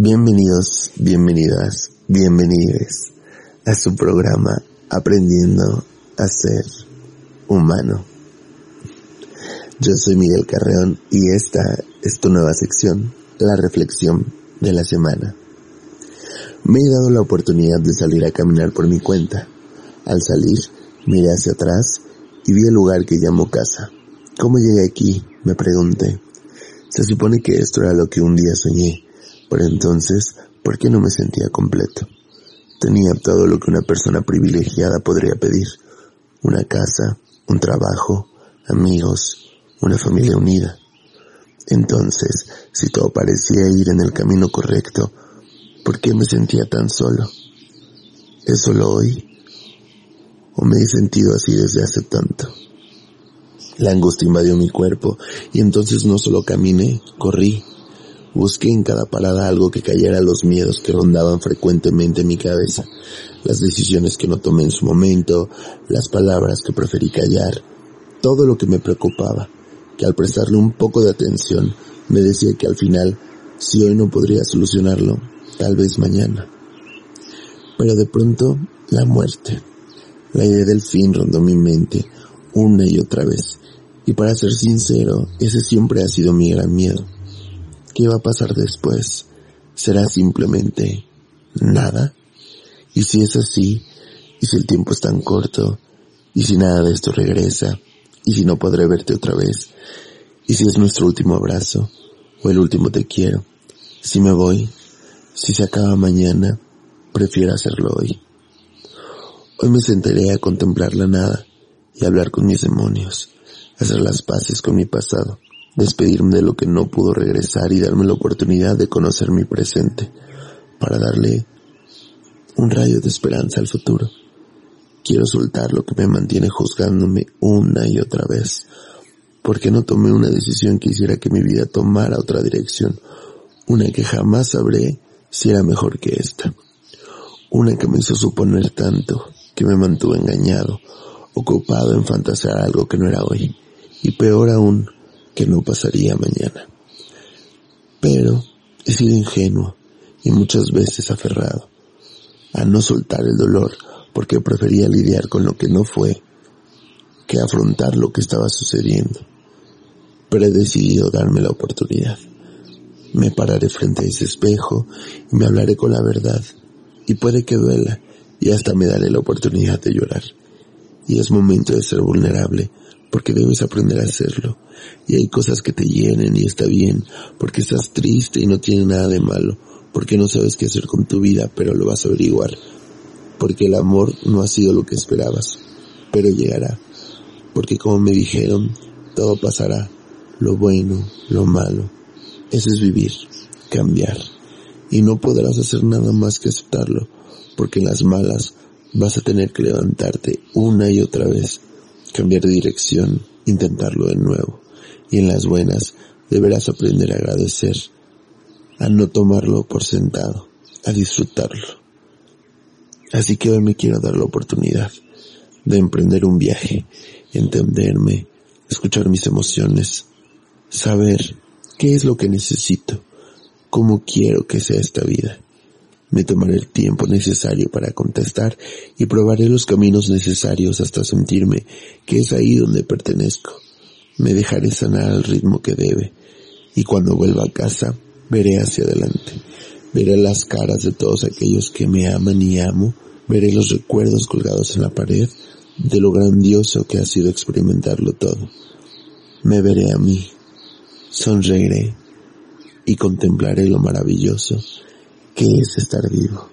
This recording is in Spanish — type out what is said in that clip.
Bienvenidos, bienvenidas, bienvenides a su programa Aprendiendo a ser humano. Yo soy Miguel Carreón y esta es tu nueva sección, la reflexión de la semana. Me he dado la oportunidad de salir a caminar por mi cuenta. Al salir, miré hacia atrás y vi el lugar que llamo casa. ¿Cómo llegué aquí? Me pregunté. Se supone que esto era lo que un día soñé por entonces, ¿por qué no me sentía completo? Tenía todo lo que una persona privilegiada podría pedir. Una casa, un trabajo, amigos, una familia unida. Entonces, si todo parecía ir en el camino correcto, ¿por qué me sentía tan solo? ¿Es solo hoy? ¿O me he sentido así desde hace tanto? La angustia invadió mi cuerpo y entonces no solo caminé, corrí, Busqué en cada parada algo que cayera a los miedos que rondaban frecuentemente en mi cabeza, las decisiones que no tomé en su momento, las palabras que preferí callar, todo lo que me preocupaba, que al prestarle un poco de atención me decía que al final, si hoy no podría solucionarlo, tal vez mañana. Pero de pronto, la muerte. La idea del fin rondó mi mente una y otra vez, y para ser sincero, ese siempre ha sido mi gran miedo ¿Qué va a pasar después? ¿Será simplemente nada? Y si es así, y si el tiempo es tan corto, y si nada de esto regresa, y si no podré verte otra vez, y si es nuestro último abrazo, o el último te quiero, si me voy, si se acaba mañana, prefiero hacerlo hoy. Hoy me sentaré a contemplar la nada y hablar con mis demonios, hacer las paces con mi pasado despedirme de lo que no pudo regresar y darme la oportunidad de conocer mi presente, para darle un rayo de esperanza al futuro. Quiero soltar lo que me mantiene juzgándome una y otra vez, porque no tomé una decisión que hiciera que mi vida tomara otra dirección, una que jamás sabré si era mejor que esta, una que me hizo suponer tanto, que me mantuvo engañado, ocupado en fantasear algo que no era hoy, y peor aún, que no pasaría mañana. Pero he sido ingenuo y muchas veces aferrado a no soltar el dolor porque prefería lidiar con lo que no fue que afrontar lo que estaba sucediendo. Pero he decidido darme la oportunidad. Me pararé frente a ese espejo y me hablaré con la verdad. Y puede que duela y hasta me daré la oportunidad de llorar. Y es momento de ser vulnerable porque debes aprender a hacerlo. Y hay cosas que te llenen y está bien, porque estás triste y no tiene nada de malo, porque no sabes qué hacer con tu vida, pero lo vas a averiguar, porque el amor no ha sido lo que esperabas, pero llegará, porque como me dijeron, todo pasará, lo bueno, lo malo, eso es vivir, cambiar, y no podrás hacer nada más que aceptarlo, porque las malas vas a tener que levantarte una y otra vez cambiar de dirección, intentarlo de nuevo. Y en las buenas deberás aprender a agradecer, a no tomarlo por sentado, a disfrutarlo. Así que hoy me quiero dar la oportunidad de emprender un viaje, entenderme, escuchar mis emociones, saber qué es lo que necesito, cómo quiero que sea esta vida. Me tomaré el tiempo necesario para contestar y probaré los caminos necesarios hasta sentirme que es ahí donde pertenezco. Me dejaré sanar al ritmo que debe y cuando vuelva a casa veré hacia adelante. Veré las caras de todos aquellos que me aman y amo. Veré los recuerdos colgados en la pared de lo grandioso que ha sido experimentarlo todo. Me veré a mí, sonreiré y contemplaré lo maravilloso que es estar vivo.